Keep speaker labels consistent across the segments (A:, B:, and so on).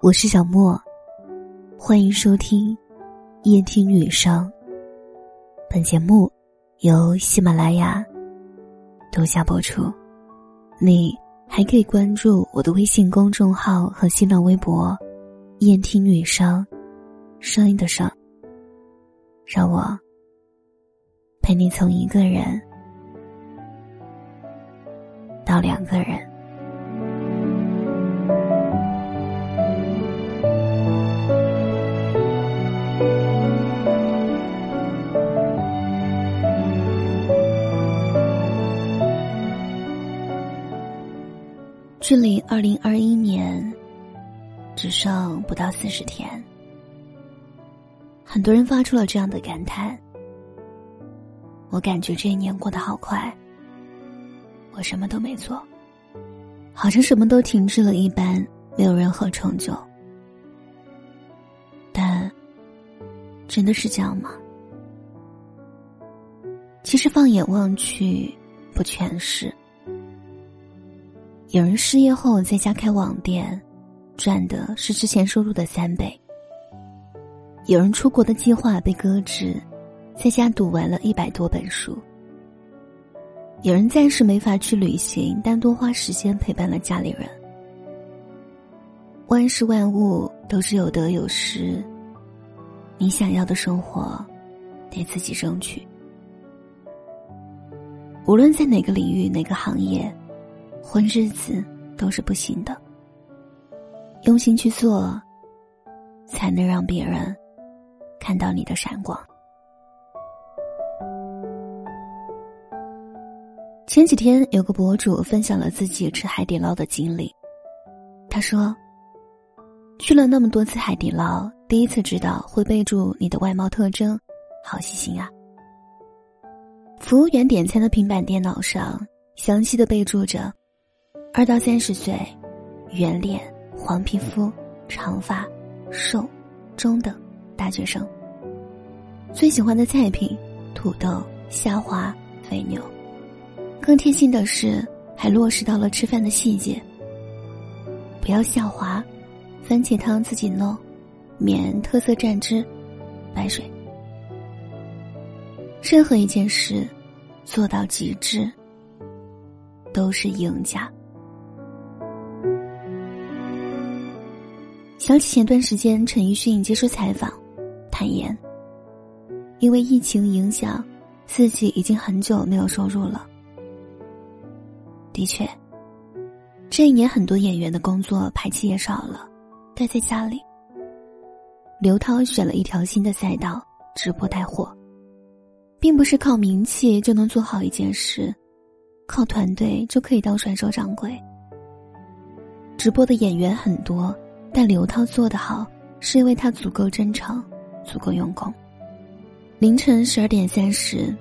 A: 我是小莫，欢迎收听夜听女生。本节目由喜马拉雅独家播出。你还可以关注我的微信公众号和新浪微博“夜听女生”，声音的声，让我陪你从一个人到两个人。距离二零二一年只剩不到四十天，很多人发出了这样的感叹：“我感觉这一年过得好快，我什么都没做，好像什么都停滞了一般，没有任何成就。”但真的是这样吗？其实放眼望去，不全是。有人失业后在家开网店，赚的是之前收入的三倍；有人出国的计划被搁置，在家读完了一百多本书；有人暂时没法去旅行，但多花时间陪伴了家里人。万事万物都是有得有失，你想要的生活，得自己争取。无论在哪个领域、哪个行业。混日子都是不行的，用心去做，才能让别人看到你的闪光。前几天有个博主分享了自己吃海底捞的经历，他说：“去了那么多次海底捞，第一次知道会备注你的外貌特征，好细心啊！”服务员点餐的平板电脑上详细的备注着。二到三十岁，圆脸、黄皮肤、长发、瘦、中等、大学生。最喜欢的菜品：土豆、虾滑、肥牛。更贴心的是，还落实到了吃饭的细节。不要下滑，番茄汤自己弄，免特色蘸汁，白水。任何一件事，做到极致，都是赢家。想起前段时间陈奕迅接受采访，坦言，因为疫情影响，自己已经很久没有收入了。的确，这一年很多演员的工作排期也少了，待在家里。刘涛选了一条新的赛道——直播带货，并不是靠名气就能做好一件事，靠团队就可以当甩手掌柜。直播的演员很多。但刘涛做得好，是因为他足够真诚，足够用功。凌晨十二点三十，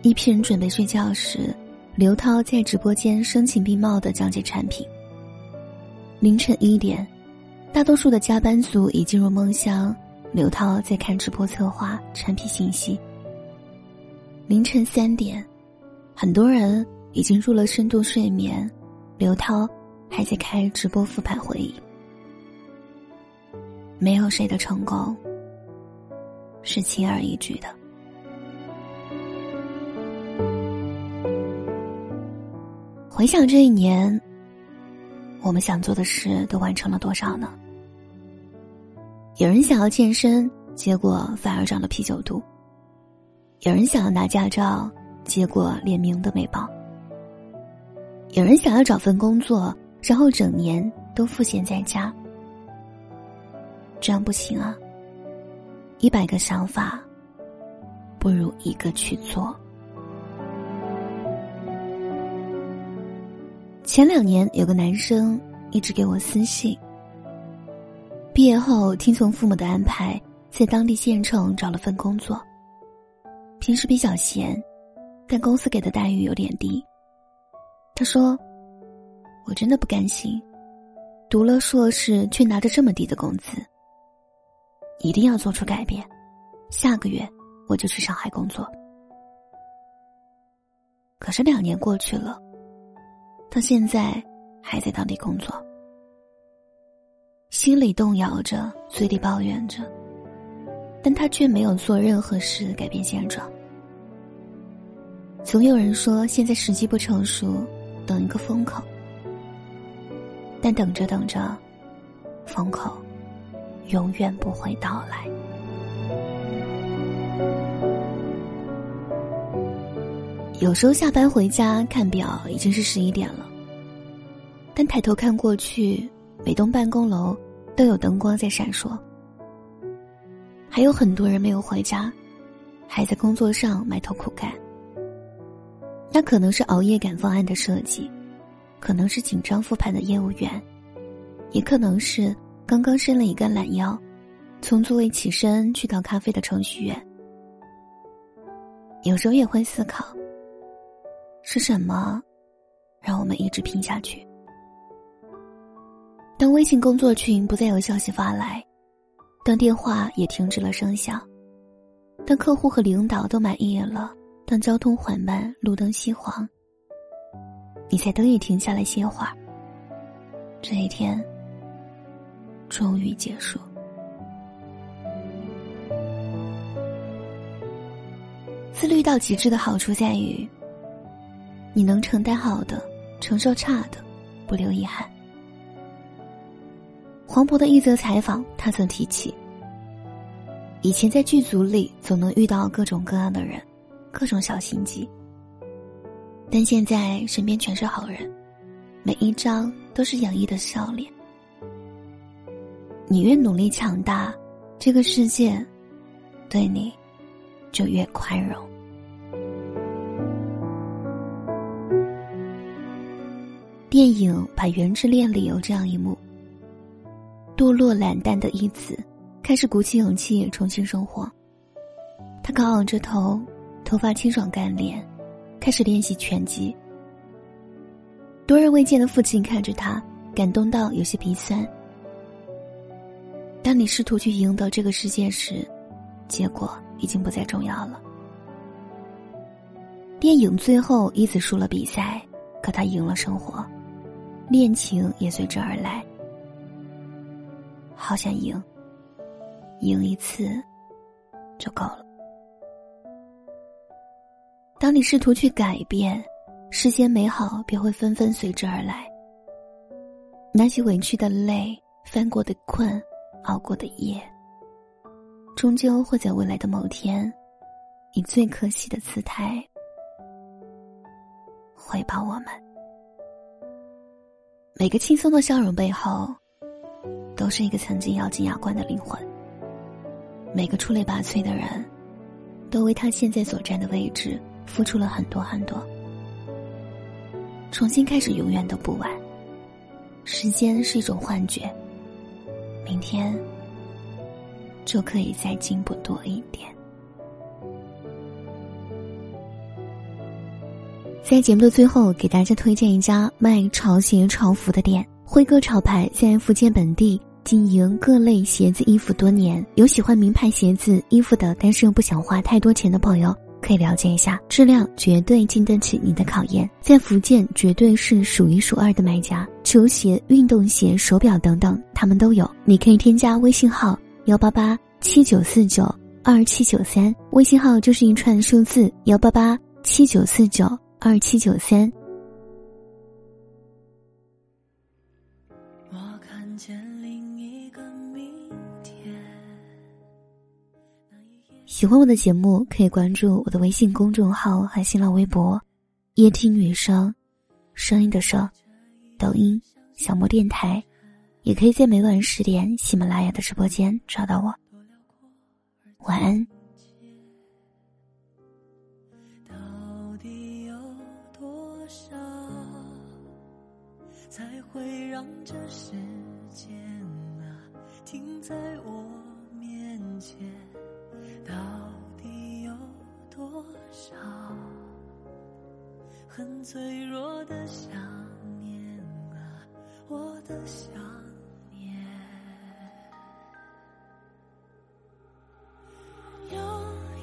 A: 一批人准备睡觉时，刘涛在直播间声情并茂的讲解产品。凌晨一点，大多数的加班族已进入梦乡，刘涛在看直播策划产品信息。凌晨三点，很多人已经入了深度睡眠，刘涛还在开直播复盘会议。没有谁的成功是轻而易举的。回想这一年，我们想做的事都完成了多少呢？有人想要健身，结果反而长了啤酒肚；有人想要拿驾照，结果连名都没报；有人想要找份工作，然后整年都赋闲在家。这样不行啊！一百个想法，不如一个去做。前两年有个男生一直给我私信，毕业后听从父母的安排，在当地县城找了份工作。平时比较闲，但公司给的待遇有点低。他说：“我真的不甘心，读了硕士却拿着这么低的工资。”一定要做出改变，下个月我就去上海工作。可是两年过去了，他现在还在当地工作，心里动摇着，嘴里抱怨着，但他却没有做任何事改变现状。总有人说现在时机不成熟，等一个风口，但等着等着，风口永远不会到来。有时候下班回家看表已经是十一点了，但抬头看过去，每栋办公楼都有灯光在闪烁。还有很多人没有回家，还在工作上埋头苦干。那可能是熬夜赶方案的设计，可能是紧张复盘的业务员，也可能是刚刚伸了一个懒腰，从座位起身去倒咖啡的程序员。有时候也会思考。是什么，让我们一直拼下去？当微信工作群不再有消息发来，当电话也停止了声响，当客户和领导都满意了，当交通缓慢，路灯熄黄，你才得以停下来歇会儿。这一天终于结束。自律到极致的好处在于。你能承担好的，承受差的，不留遗憾。黄渤的一则采访，他曾提起：以前在剧组里总能遇到各种各样的人，各种小心机。但现在身边全是好人，每一张都是洋溢的笑脸。你越努力强大，这个世界对你就越宽容。电影《把缘之恋》里有这样一幕：堕落懒蛋的一子开始鼓起勇气重新生活。他高昂着头，头发清爽干练，开始练习拳击。多日未见的父亲看着他，感动到有些鼻酸。当你试图去赢得这个世界时，结果已经不再重要了。电影最后，一子输了比赛，可他赢了生活。恋情也随之而来，好想赢，赢一次就够了。当你试图去改变，世间美好便会纷纷随之而来。那些委屈的泪、翻过的困、熬过的夜，终究会在未来的某天，以最可喜的姿态回报我们。每个轻松的笑容背后，都是一个曾经咬紧牙关的灵魂。每个出类拔萃的人，都为他现在所站的位置付出了很多很多。重新开始永远都不晚。时间是一种幻觉，明天就可以再进步多一点。在节目的最后，给大家推荐一家卖潮鞋潮服的店——辉哥潮牌，在福建本地经营各类鞋子衣服多年。有喜欢名牌鞋子衣服的，但是又不想花太多钱的朋友，可以了解一下，质量绝对经得起你的考验。在福建，绝对是数一数二的买家，球鞋、运动鞋、手表等等，他们都有。你可以添加微信号幺八八七九四九二七九三，微信号就是一串数字幺八八七九四九。二七九三。我看见另一个明天。喜欢我的节目，可以关注我的微信公众号和新浪微博“夜听女生”，声音的声，抖音小莫电台，也可以在每晚十点喜马拉雅的直播间找到我。晚安。才会让这时间啊停在我面前，到底有多少很脆弱的想念啊，我的想念。有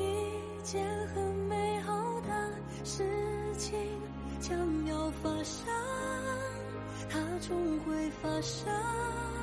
A: 一件很美好的事情将。
B: 要发生，发生。